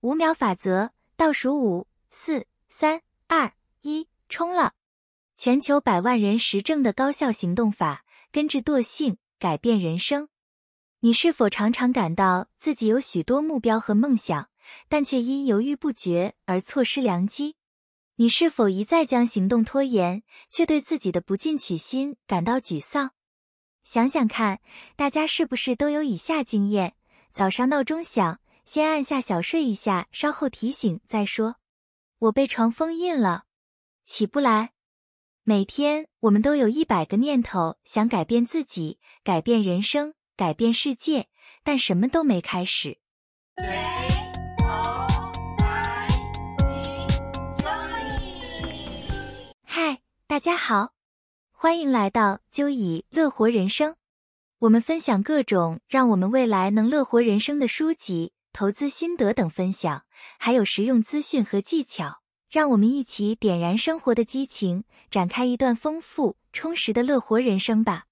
五秒法则倒数五、四、三、二、一，冲了！全球百万人实证的高效行动法，根治惰性，改变人生。你是否常常感到自己有许多目标和梦想，但却因犹豫不决而错失良机？你是否一再将行动拖延，却对自己的不进取心感到沮丧？想想看，大家是不是都有以下经验？早上闹钟响，先按下小睡一下，稍后提醒再说。我被床封印了，起不来。每天我们都有一百个念头想改变自己，改变人生。改变世界，但什么都没开始。嗨，大家好，欢迎来到就以乐活人生。我们分享各种让我们未来能乐活人生的书籍、投资心得等分享，还有实用资讯和技巧，让我们一起点燃生活的激情，展开一段丰富充实的乐活人生吧。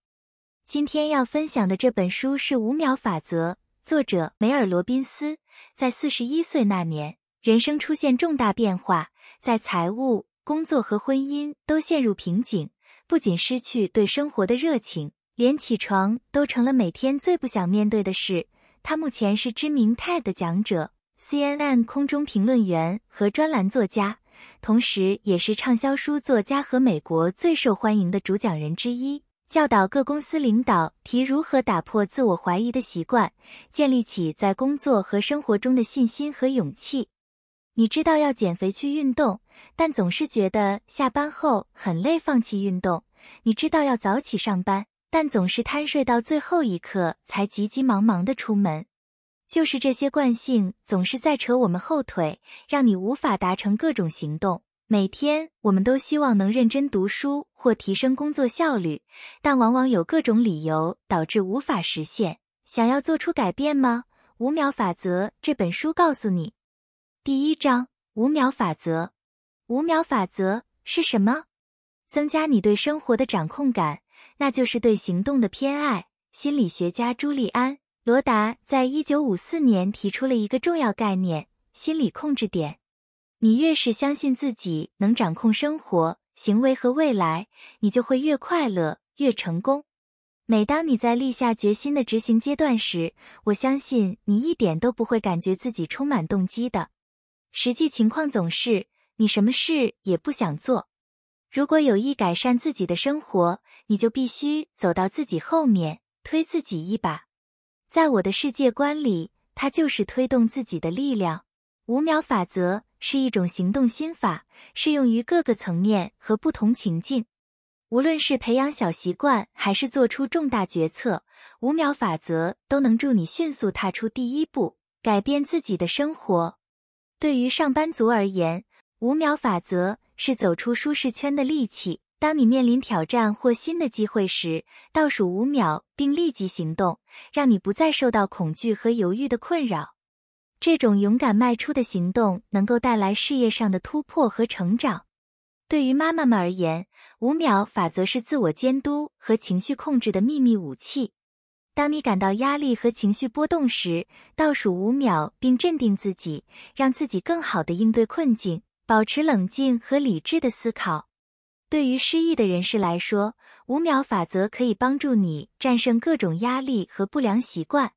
今天要分享的这本书是《五秒法则》，作者梅尔·罗宾斯。在四十一岁那年，人生出现重大变化，在财务、工作和婚姻都陷入瓶颈，不仅失去对生活的热情，连起床都成了每天最不想面对的事。他目前是知名 TED 讲者、CNN 空中评论员和专栏作家，同时也是畅销书作家和美国最受欢迎的主讲人之一。教导各公司领导提如何打破自我怀疑的习惯，建立起在工作和生活中的信心和勇气。你知道要减肥去运动，但总是觉得下班后很累，放弃运动。你知道要早起上班，但总是贪睡到最后一刻才急急忙忙的出门。就是这些惯性总是在扯我们后腿，让你无法达成各种行动。每天，我们都希望能认真读书或提升工作效率，但往往有各种理由导致无法实现。想要做出改变吗？五秒法则这本书告诉你。第一章：五秒法则。五秒法则是什么？增加你对生活的掌控感，那就是对行动的偏爱。心理学家朱利安·罗达在一九五四年提出了一个重要概念——心理控制点。你越是相信自己能掌控生活、行为和未来，你就会越快乐、越成功。每当你在立下决心的执行阶段时，我相信你一点都不会感觉自己充满动机的。实际情况总是你什么事也不想做。如果有意改善自己的生活，你就必须走到自己后面，推自己一把。在我的世界观里，它就是推动自己的力量。五秒法则。是一种行动心法，适用于各个层面和不同情境。无论是培养小习惯，还是做出重大决策，五秒法则都能助你迅速踏出第一步，改变自己的生活。对于上班族而言，五秒法则是走出舒适圈的利器。当你面临挑战或新的机会时，倒数五秒并立即行动，让你不再受到恐惧和犹豫的困扰。这种勇敢迈出的行动能够带来事业上的突破和成长。对于妈妈们而言，五秒法则是自我监督和情绪控制的秘密武器。当你感到压力和情绪波动时，倒数五秒并镇定自己，让自己更好的应对困境，保持冷静和理智的思考。对于失意的人士来说，五秒法则可以帮助你战胜各种压力和不良习惯。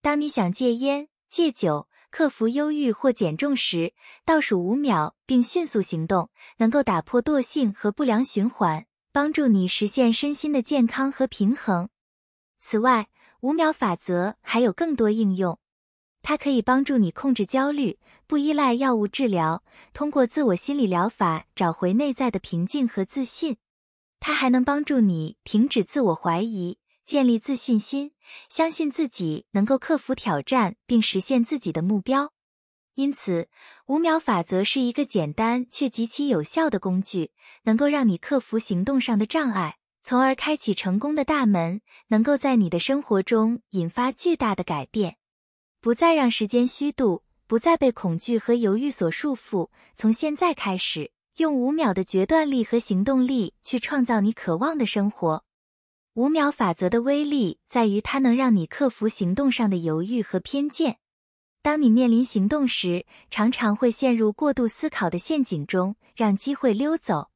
当你想戒烟、戒酒，克服忧郁或减重时，倒数五秒并迅速行动，能够打破惰性和不良循环，帮助你实现身心的健康和平衡。此外，五秒法则还有更多应用，它可以帮助你控制焦虑，不依赖药物治疗，通过自我心理疗法找回内在的平静和自信。它还能帮助你停止自我怀疑。建立自信心，相信自己能够克服挑战并实现自己的目标。因此，五秒法则是一个简单却极其有效的工具，能够让你克服行动上的障碍，从而开启成功的大门，能够在你的生活中引发巨大的改变。不再让时间虚度，不再被恐惧和犹豫所束缚。从现在开始，用五秒的决断力和行动力去创造你渴望的生活。五秒法则的威力在于，它能让你克服行动上的犹豫和偏见。当你面临行动时，常常会陷入过度思考的陷阱中，让机会溜走。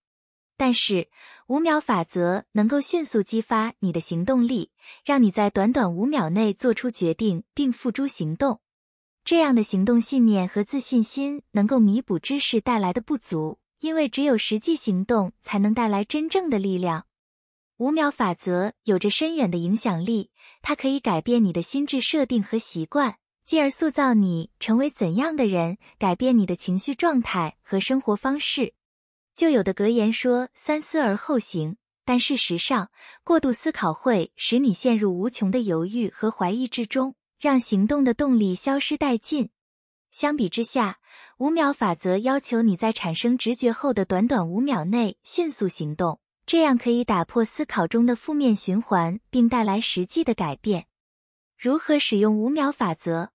但是，五秒法则能够迅速激发你的行动力，让你在短短五秒内做出决定并付诸行动。这样的行动信念和自信心能够弥补知识带来的不足，因为只有实际行动才能带来真正的力量。五秒法则有着深远的影响力，它可以改变你的心智设定和习惯，进而塑造你成为怎样的人，改变你的情绪状态和生活方式。就有的格言说“三思而后行”，但事实上，过度思考会使你陷入无穷的犹豫和怀疑之中，让行动的动力消失殆尽。相比之下，五秒法则要求你在产生直觉后的短短五秒内迅速行动，这样可以打破思考中的负面循环，并带来实际的改变。如何使用五秒法则？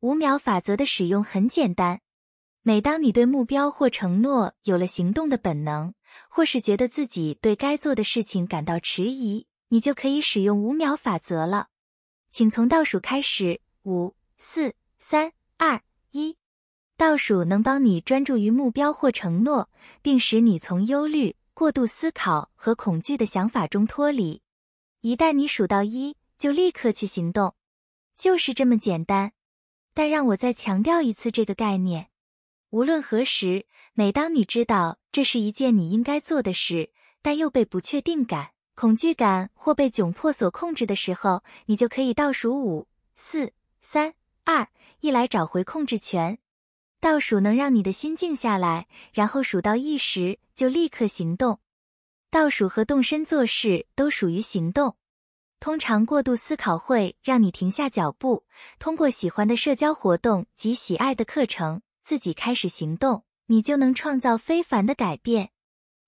五秒法则的使用很简单。每当你对目标或承诺有了行动的本能，或是觉得自己对该做的事情感到迟疑，你就可以使用五秒法则了。请从倒数开始，五、四、三、二、一。倒数能帮你专注于目标或承诺，并使你从忧虑、过度思考和恐惧的想法中脱离。一旦你数到一，就立刻去行动，就是这么简单。但让我再强调一次这个概念。无论何时，每当你知道这是一件你应该做的事，但又被不确定感、恐惧感或被窘迫所控制的时候，你就可以倒数五、四、三、二、一来找回控制权。倒数能让你的心静下来，然后数到一时就立刻行动。倒数和动身做事都属于行动。通常过度思考会让你停下脚步，通过喜欢的社交活动及喜爱的课程。自己开始行动，你就能创造非凡的改变。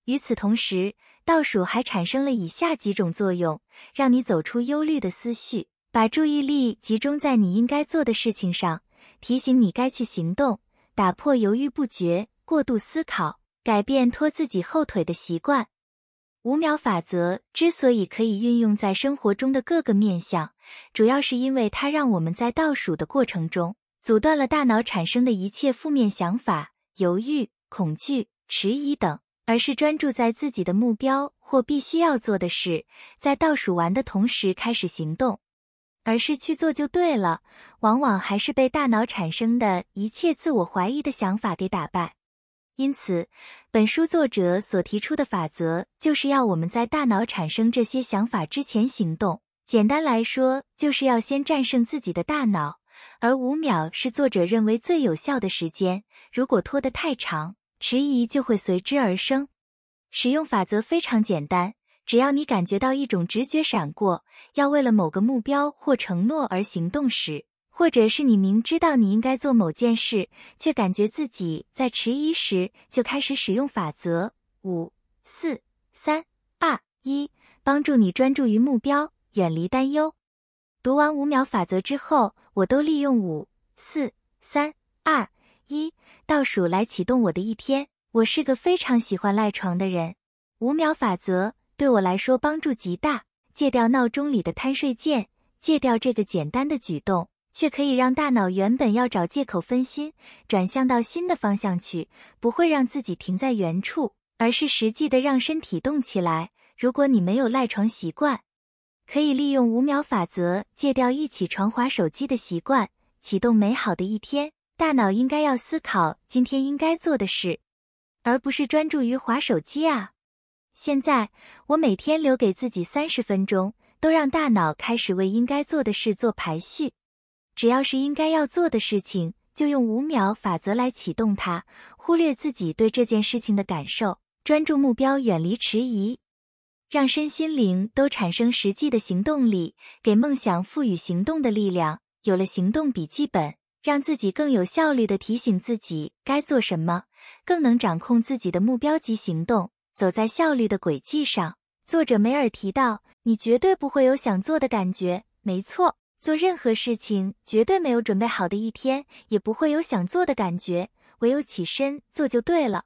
与此同时，倒数还产生了以下几种作用：让你走出忧虑的思绪，把注意力集中在你应该做的事情上，提醒你该去行动，打破犹豫不决、过度思考，改变拖自己后腿的习惯。五秒法则之所以可以运用在生活中的各个面向，主要是因为它让我们在倒数的过程中。阻断了大脑产生的一切负面想法、犹豫、恐惧、迟疑等，而是专注在自己的目标或必须要做的事，在倒数完的同时开始行动，而是去做就对了。往往还是被大脑产生的一切自我怀疑的想法给打败。因此，本书作者所提出的法则，就是要我们在大脑产生这些想法之前行动。简单来说，就是要先战胜自己的大脑。而五秒是作者认为最有效的时间，如果拖得太长，迟疑就会随之而生。使用法则非常简单，只要你感觉到一种直觉闪过，要为了某个目标或承诺而行动时，或者是你明知道你应该做某件事，却感觉自己在迟疑时，就开始使用法则。五、四、三、二、一，帮助你专注于目标，远离担忧。读完五秒法则之后，我都利用五、四、三、二、一倒数来启动我的一天。我是个非常喜欢赖床的人，五秒法则对我来说帮助极大。戒掉闹钟里的贪睡键，戒掉这个简单的举动，却可以让大脑原本要找借口分心，转向到新的方向去，不会让自己停在原处，而是实际的让身体动起来。如果你没有赖床习惯，可以利用五秒法则戒掉一起床划手机的习惯，启动美好的一天。大脑应该要思考今天应该做的事，而不是专注于划手机啊！现在我每天留给自己三十分钟，都让大脑开始为应该做的事做排序。只要是应该要做的事情，就用五秒法则来启动它，忽略自己对这件事情的感受，专注目标，远离迟疑。让身心灵都产生实际的行动力，给梦想赋予行动的力量。有了行动笔记本，让自己更有效率的提醒自己该做什么，更能掌控自己的目标及行动，走在效率的轨迹上。作者梅尔提到：“你绝对不会有想做的感觉。”没错，做任何事情绝对没有准备好的一天，也不会有想做的感觉，唯有起身做就对了。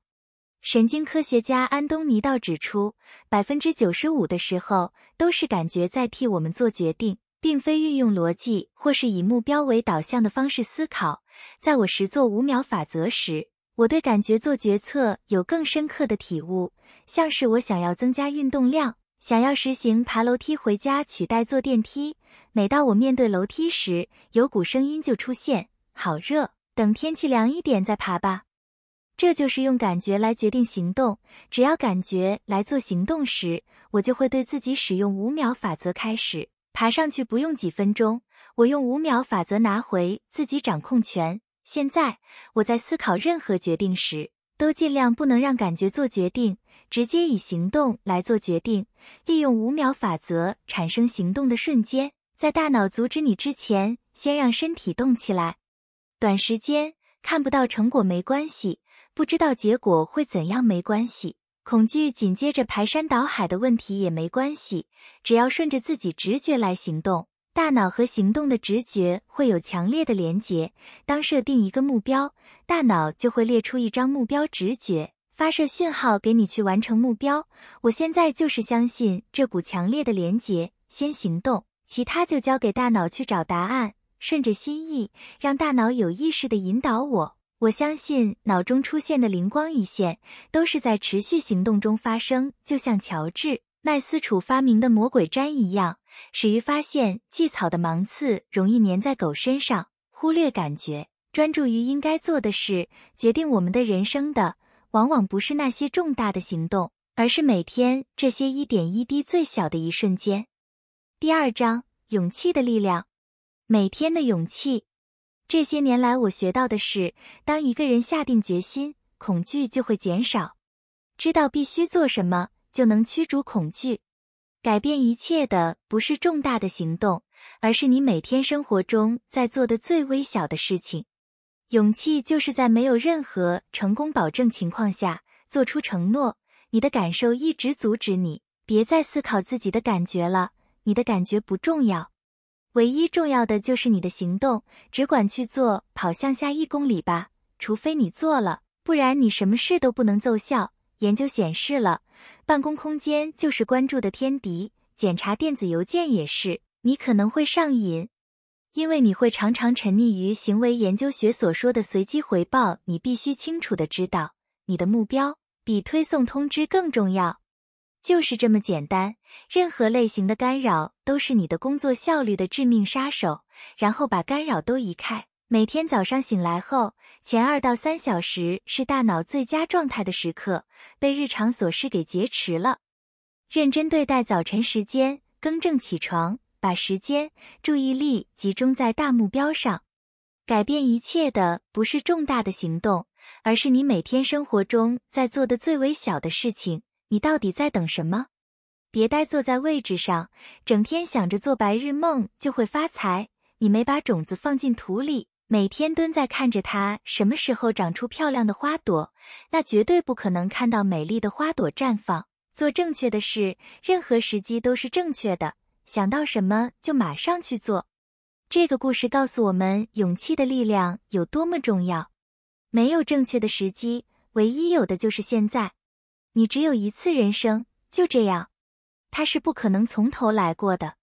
神经科学家安东尼道指出，百分之九十五的时候都是感觉在替我们做决定，并非运用逻辑或是以目标为导向的方式思考。在我实做五秒法则时，我对感觉做决策有更深刻的体悟，像是我想要增加运动量，想要实行爬楼梯回家取代坐电梯。每到我面对楼梯时，有股声音就出现：“好热，等天气凉一点再爬吧。”这就是用感觉来决定行动。只要感觉来做行动时，我就会对自己使用五秒法则开始爬上去，不用几分钟。我用五秒法则拿回自己掌控权。现在我在思考任何决定时，都尽量不能让感觉做决定，直接以行动来做决定。利用五秒法则产生行动的瞬间，在大脑阻止你之前，先让身体动起来。短时间看不到成果没关系，不知道结果会怎样没关系，恐惧紧接着排山倒海的问题也没关系，只要顺着自己直觉来行动。大脑和行动的直觉会有强烈的连结。当设定一个目标，大脑就会列出一张目标直觉，发射讯号给你去完成目标。我现在就是相信这股强烈的连结，先行动，其他就交给大脑去找答案。顺着心意，让大脑有意识的引导我。我相信脑中出现的灵光一现，都是在持续行动中发生，就像乔治。麦斯楚发明的魔鬼毡一样，始于发现蓟草的芒刺容易粘在狗身上，忽略感觉，专注于应该做的事。决定我们的人生的，往往不是那些重大的行动，而是每天这些一点一滴最小的一瞬间。第二章，勇气的力量，每天的勇气。这些年来，我学到的是，当一个人下定决心，恐惧就会减少，知道必须做什么。就能驱逐恐惧，改变一切的不是重大的行动，而是你每天生活中在做的最微小的事情。勇气就是在没有任何成功保证情况下做出承诺。你的感受一直阻止你，别再思考自己的感觉了，你的感觉不重要，唯一重要的就是你的行动。只管去做，跑向下一公里吧，除非你做了，不然你什么事都不能奏效。研究显示了，办公空间就是关注的天敌。检查电子邮件也是，你可能会上瘾，因为你会常常沉溺于行为研究学所说的随机回报。你必须清楚的知道，你的目标比推送通知更重要，就是这么简单。任何类型的干扰都是你的工作效率的致命杀手。然后把干扰都移开。每天早上醒来后，前二到三小时是大脑最佳状态的时刻，被日常琐事给劫持了。认真对待早晨时间，更正起床，把时间、注意力集中在大目标上。改变一切的不是重大的行动，而是你每天生活中在做的最微小的事情。你到底在等什么？别呆坐在位置上，整天想着做白日梦就会发财。你没把种子放进土里。每天蹲在看着它什么时候长出漂亮的花朵，那绝对不可能看到美丽的花朵绽放。做正确的事，任何时机都是正确的。想到什么就马上去做。这个故事告诉我们，勇气的力量有多么重要。没有正确的时机，唯一有的就是现在。你只有一次人生，就这样，它是不可能从头来过的。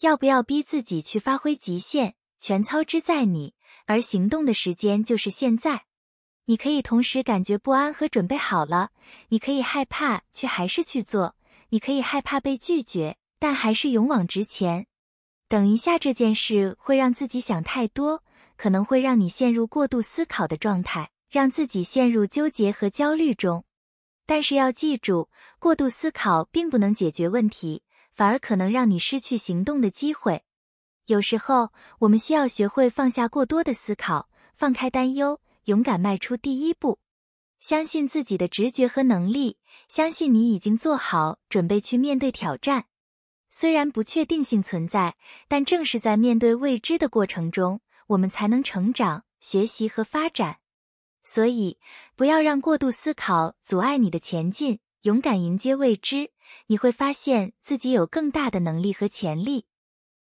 要不要逼自己去发挥极限，全操之在你。而行动的时间就是现在，你可以同时感觉不安和准备好了，你可以害怕却还是去做，你可以害怕被拒绝，但还是勇往直前。等一下，这件事会让自己想太多，可能会让你陷入过度思考的状态，让自己陷入纠结和焦虑中。但是要记住，过度思考并不能解决问题，反而可能让你失去行动的机会。有时候，我们需要学会放下过多的思考，放开担忧，勇敢迈出第一步，相信自己的直觉和能力，相信你已经做好准备去面对挑战。虽然不确定性存在，但正是在面对未知的过程中，我们才能成长、学习和发展。所以，不要让过度思考阻碍你的前进，勇敢迎接未知，你会发现自己有更大的能力和潜力。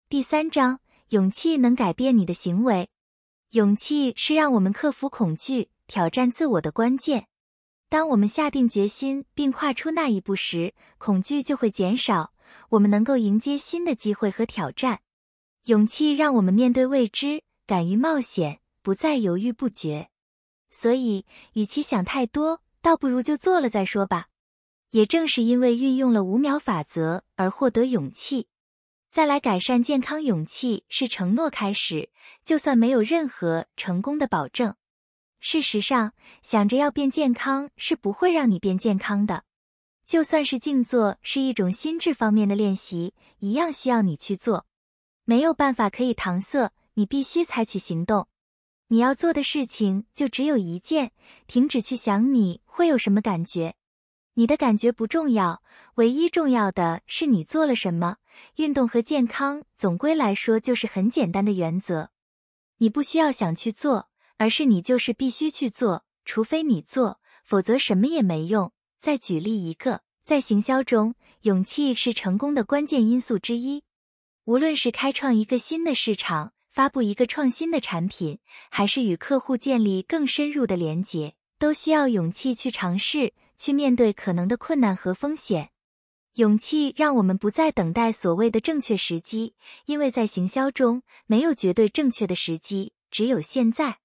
第三章，勇气能改变你的行为。勇气是让我们克服恐惧、挑战自我的关键。当我们下定决心并跨出那一步时，恐惧就会减少，我们能够迎接新的机会和挑战。勇气让我们面对未知，敢于冒险，不再犹豫不决。所以，与其想太多，倒不如就做了再说吧。也正是因为运用了五秒法则而获得勇气，再来改善健康。勇气是承诺开始，就算没有任何成功的保证。事实上，想着要变健康是不会让你变健康的。就算是静坐是一种心智方面的练习，一样需要你去做。没有办法可以搪塞，你必须采取行动。你要做的事情就只有一件：停止去想你会有什么感觉。你的感觉不重要，唯一重要的是你做了什么。运动和健康总归来说就是很简单的原则。你不需要想去做，而是你就是必须去做。除非你做，否则什么也没用。再举例一个，在行销中，勇气是成功的关键因素之一。无论是开创一个新的市场，发布一个创新的产品，还是与客户建立更深入的连接，都需要勇气去尝试。去面对可能的困难和风险，勇气让我们不再等待所谓的正确时机，因为在行销中没有绝对正确的时机，只有现在。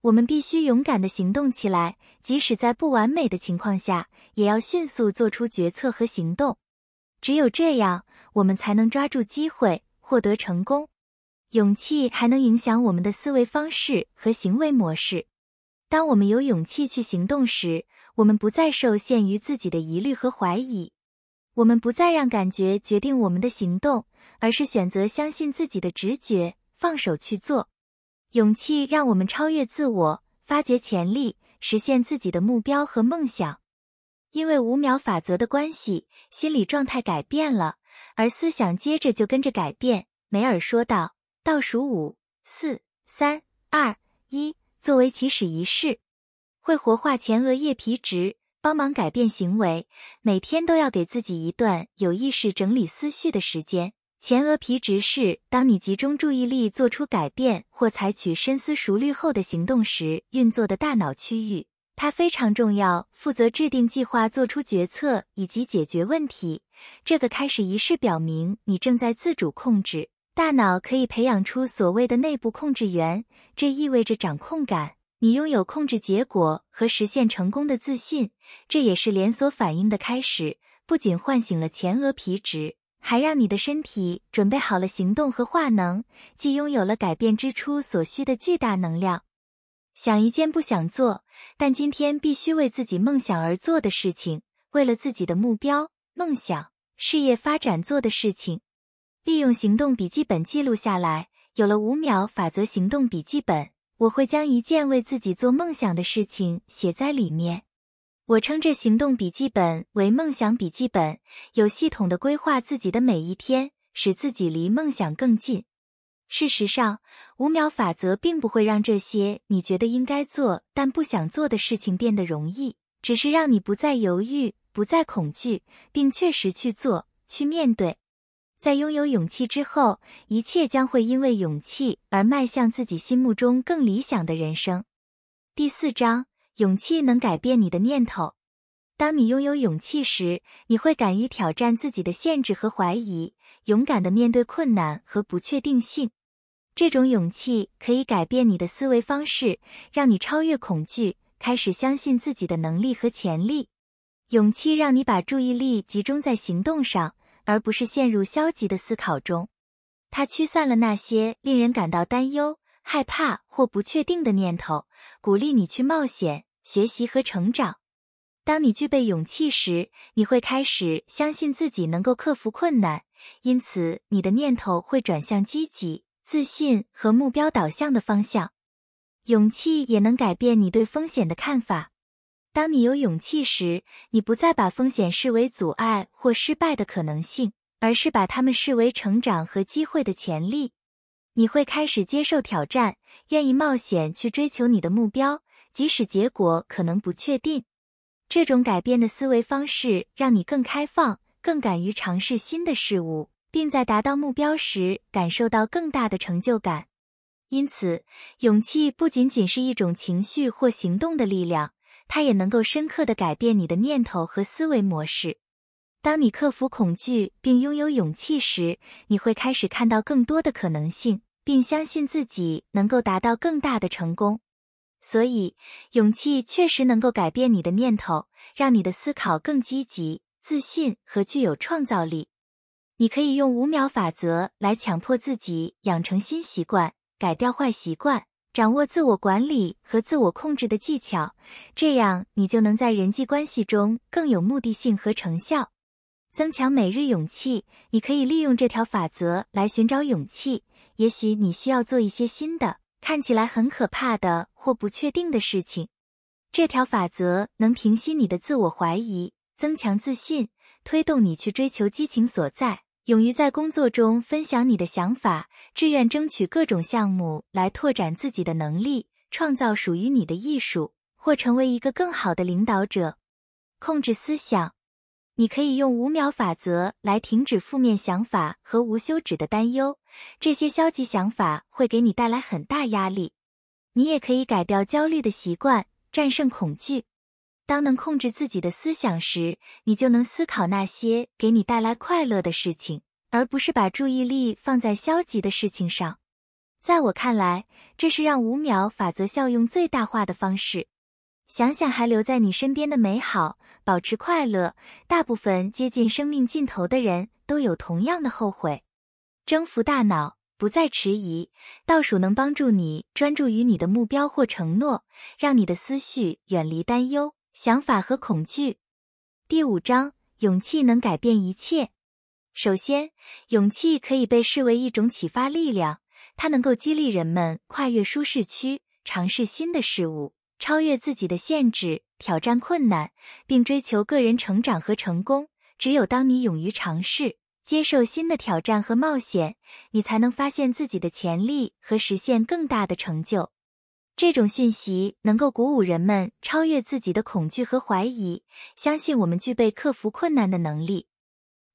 我们必须勇敢的行动起来，即使在不完美的情况下，也要迅速做出决策和行动。只有这样，我们才能抓住机会，获得成功。勇气还能影响我们的思维方式和行为模式。当我们有勇气去行动时，我们不再受限于自己的疑虑和怀疑，我们不再让感觉决定我们的行动，而是选择相信自己的直觉，放手去做。勇气让我们超越自我，发掘潜力，实现自己的目标和梦想。因为五秒法则的关系，心理状态改变了，而思想接着就跟着改变。梅尔说道：“倒数五、四、三、二、一，作为起始仪式。”会活化前额叶皮质，帮忙改变行为。每天都要给自己一段有意识整理思绪的时间。前额皮质是当你集中注意力做出改变或采取深思熟虑后的行动时运作的大脑区域，它非常重要，负责制定计划、做出决策以及解决问题。这个开始仪式表明你正在自主控制大脑，可以培养出所谓的内部控制员，这意味着掌控感。你拥有控制结果和实现成功的自信，这也是连锁反应的开始。不仅唤醒了前额皮质，还让你的身体准备好了行动和化能，既拥有了改变之初所需的巨大能量。想一件不想做，但今天必须为自己梦想而做的事情，为了自己的目标、梦想、事业发展做的事情。利用行动笔记本记录下来。有了五秒法则行动笔记本。我会将一件为自己做梦想的事情写在里面。我称这行动笔记本为梦想笔记本，有系统的规划自己的每一天，使自己离梦想更近。事实上，五秒法则并不会让这些你觉得应该做但不想做的事情变得容易，只是让你不再犹豫，不再恐惧，并确实去做，去面对。在拥有勇气之后，一切将会因为勇气而迈向自己心目中更理想的人生。第四章，勇气能改变你的念头。当你拥有勇气时，你会敢于挑战自己的限制和怀疑，勇敢的面对困难和不确定性。这种勇气可以改变你的思维方式，让你超越恐惧，开始相信自己的能力和潜力。勇气让你把注意力集中在行动上。而不是陷入消极的思考中，它驱散了那些令人感到担忧、害怕或不确定的念头，鼓励你去冒险、学习和成长。当你具备勇气时，你会开始相信自己能够克服困难，因此你的念头会转向积极、自信和目标导向的方向。勇气也能改变你对风险的看法。当你有勇气时，你不再把风险视为阻碍或失败的可能性，而是把它们视为成长和机会的潜力。你会开始接受挑战，愿意冒险去追求你的目标，即使结果可能不确定。这种改变的思维方式让你更开放，更敢于尝试新的事物，并在达到目标时感受到更大的成就感。因此，勇气不仅仅是一种情绪或行动的力量。它也能够深刻的改变你的念头和思维模式。当你克服恐惧并拥有勇气时，你会开始看到更多的可能性，并相信自己能够达到更大的成功。所以，勇气确实能够改变你的念头，让你的思考更积极、自信和具有创造力。你可以用五秒法则来强迫自己养成新习惯，改掉坏习惯，掌握自我管理和自我控制的技巧，这样你就能在人际关系中更有目的性和成效。增强每日勇气，你可以利用这条法则来寻找勇气。也许你需要做一些新的、看起来很可怕的或不确定的事情。这条法则能平息你的自我怀疑，增强自信，推动你去追求激情所在。勇于在工作中分享你的想法，志愿争取各种项目来拓展自己的能力，创造属于你的艺术，或成为一个更好的领导者。控制思想，你可以用五秒法则来停止负面想法和无休止的担忧，这些消极想法会给你带来很大压力。你也可以改掉焦虑的习惯，战胜恐惧。当能控制自己的思想时，你就能思考那些给你带来快乐的事情，而不是把注意力放在消极的事情上。在我看来，这是让五秒法则效用最大化的方式。想想还留在你身边的美好，保持快乐。大部分接近生命尽头的人都有同样的后悔。征服大脑，不再迟疑。倒数能帮助你专注于你的目标或承诺，让你的思绪远离担忧。想法和恐惧。第五章，勇气能改变一切。首先，勇气可以被视为一种启发力量，它能够激励人们跨越舒适区，尝试新的事物，超越自己的限制，挑战困难，并追求个人成长和成功。只有当你勇于尝试，接受新的挑战和冒险，你才能发现自己的潜力和实现更大的成就。这种讯息能够鼓舞人们超越自己的恐惧和怀疑，相信我们具备克服困难的能力。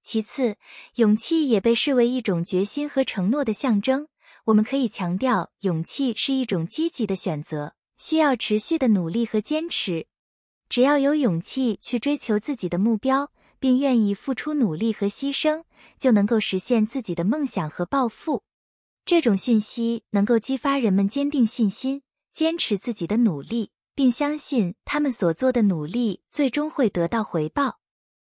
其次，勇气也被视为一种决心和承诺的象征。我们可以强调，勇气是一种积极的选择，需要持续的努力和坚持。只要有勇气去追求自己的目标，并愿意付出努力和牺牲，就能够实现自己的梦想和抱负。这种讯息能够激发人们坚定信心。坚持自己的努力，并相信他们所做的努力最终会得到回报。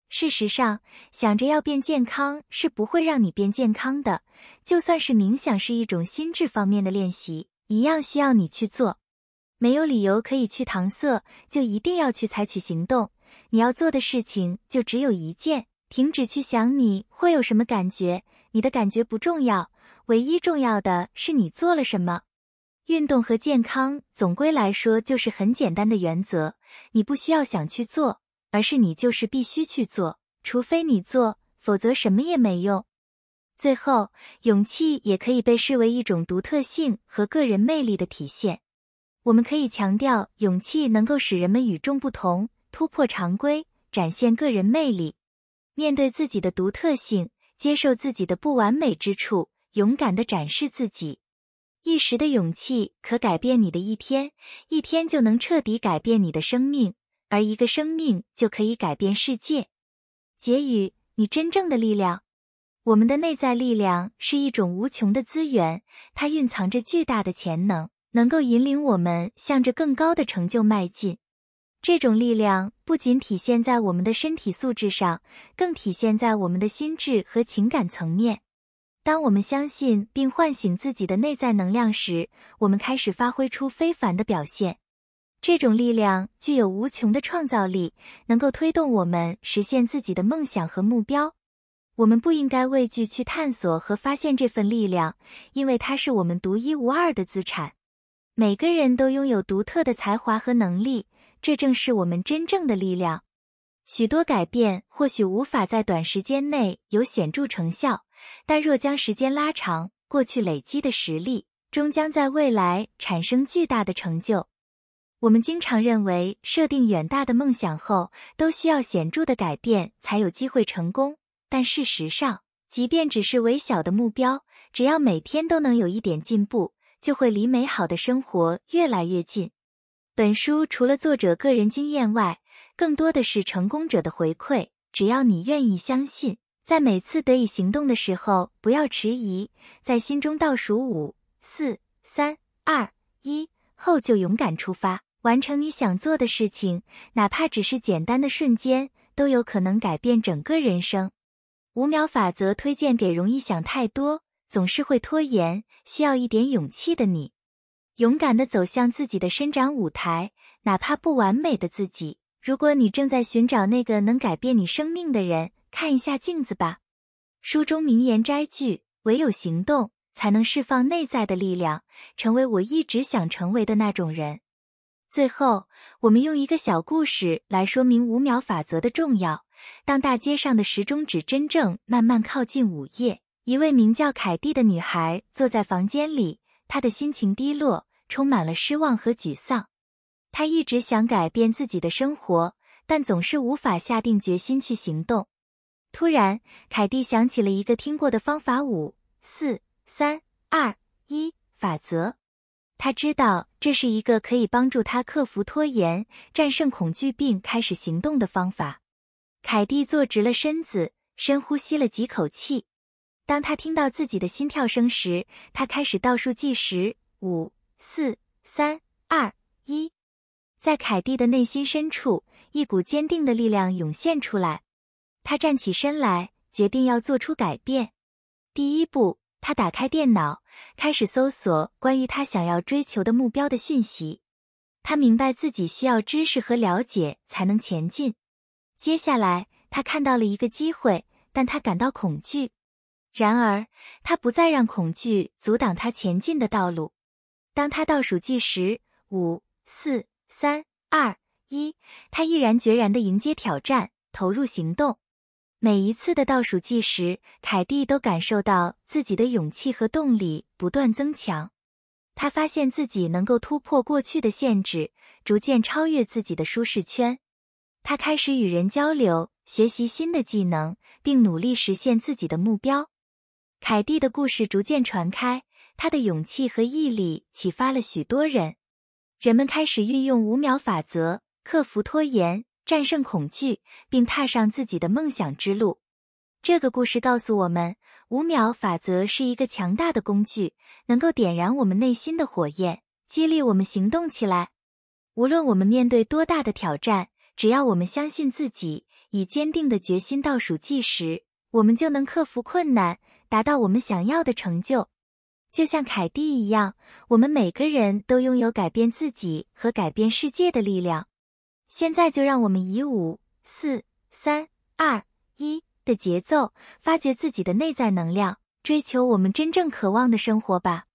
事实上，想着要变健康是不会让你变健康的。就算是冥想是一种心智方面的练习，一样需要你去做。没有理由可以去搪塞，就一定要去采取行动。你要做的事情就只有一件：停止去想你会有什么感觉，你的感觉不重要，唯一重要的是你做了什么。运动和健康总归来说就是很简单的原则，你不需要想去做，而是你就是必须去做，除非你做，否则什么也没用。最后，勇气也可以被视为一种独特性和个人魅力的体现。我们可以强调，勇气能够使人们与众不同，突破常规，展现个人魅力，面对自己的独特性，接受自己的不完美之处，勇敢地展示自己。一时的勇气可改变你的一天，一天就能彻底改变你的生命，而一个生命就可以改变世界。结语：你真正的力量。我们的内在力量是一种无穷的资源，它蕴藏着巨大的潜能，能够引领我们向着更高的成就迈进。这种力量不仅体现在我们的身体素质上，更体现在我们的心智和情感层面。当我们相信并唤醒自己的内在能量时，我们开始发挥出非凡的表现。这种力量具有无穷的创造力，能够推动我们实现自己的梦想和目标。我们不应该畏惧去探索和发现这份力量，因为它是我们独一无二的资产。每个人都拥有独特的才华和能力，这正是我们真正的力量。许多改变或许无法在短时间内有显著成效。但若将时间拉长，过去累积的实力终将在未来产生巨大的成就。我们经常认为，设定远大的梦想后，都需要显著的改变才有机会成功。但事实上，即便只是微小的目标，只要每天都能有一点进步，就会离美好的生活越来越近。本书除了作者个人经验外，更多的是成功者的回馈。只要你愿意相信。在每次得以行动的时候，不要迟疑，在心中倒数五、四、三、二、一后就勇敢出发，完成你想做的事情，哪怕只是简单的瞬间，都有可能改变整个人生。五秒法则推荐给容易想太多、总是会拖延、需要一点勇气的你，勇敢的走向自己的伸展舞台，哪怕不完美的自己。如果你正在寻找那个能改变你生命的人，看一下镜子吧。书中名言摘句：唯有行动，才能释放内在的力量，成为我一直想成为的那种人。最后，我们用一个小故事来说明五秒法则的重要。当大街上的时钟指针正慢慢靠近午夜，一位名叫凯蒂的女孩坐在房间里，她的心情低落，充满了失望和沮丧。她一直想改变自己的生活，但总是无法下定决心去行动。突然，凯蒂想起了一个听过的方法——五、四、三、二、一法则。他知道这是一个可以帮助他克服拖延、战胜恐惧并开始行动的方法。凯蒂坐直了身子，深呼吸了几口气。当他听到自己的心跳声时，他开始倒数计时：五、四、三、二、一。在凯蒂的内心深处，一股坚定的力量涌现出来。他站起身来，决定要做出改变。第一步，他打开电脑，开始搜索关于他想要追求的目标的讯息。他明白自己需要知识和了解才能前进。接下来，他看到了一个机会，但他感到恐惧。然而，他不再让恐惧阻挡他前进的道路。当他倒数计时，五、四、三、二、一，他毅然决然地迎接挑战，投入行动。每一次的倒数计时，凯蒂都感受到自己的勇气和动力不断增强。他发现自己能够突破过去的限制，逐渐超越自己的舒适圈。他开始与人交流，学习新的技能，并努力实现自己的目标。凯蒂的故事逐渐传开，他的勇气和毅力启发了许多人。人们开始运用五秒法则，克服拖延，战胜恐惧，并踏上自己的梦想之路。这个故事告诉我们，五秒法则是一个强大的工具，能够点燃我们内心的火焰，激励我们行动起来。无论我们面对多大的挑战，只要我们相信自己，以坚定的决心倒数计时，我们就能克服困难，达到我们想要的成就。就像凯蒂一样，我们每个人都拥有改变自己和改变世界的力量。现在就让我们以五、四、三、二、一的节奏，发掘自己的内在能量，追求我们真正渴望的生活吧。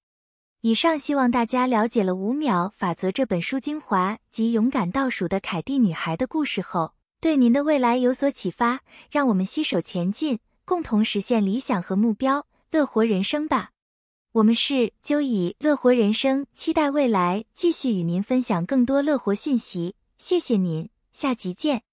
以上希望大家了解了《五秒法则》这本书精华及勇敢倒数的凯蒂女孩的故事后，对您的未来有所启发。让我们携手前进，共同实现理想和目标，乐活人生吧！我们是就以乐活人生，期待未来继续与您分享更多乐活讯息。谢谢您，下集见。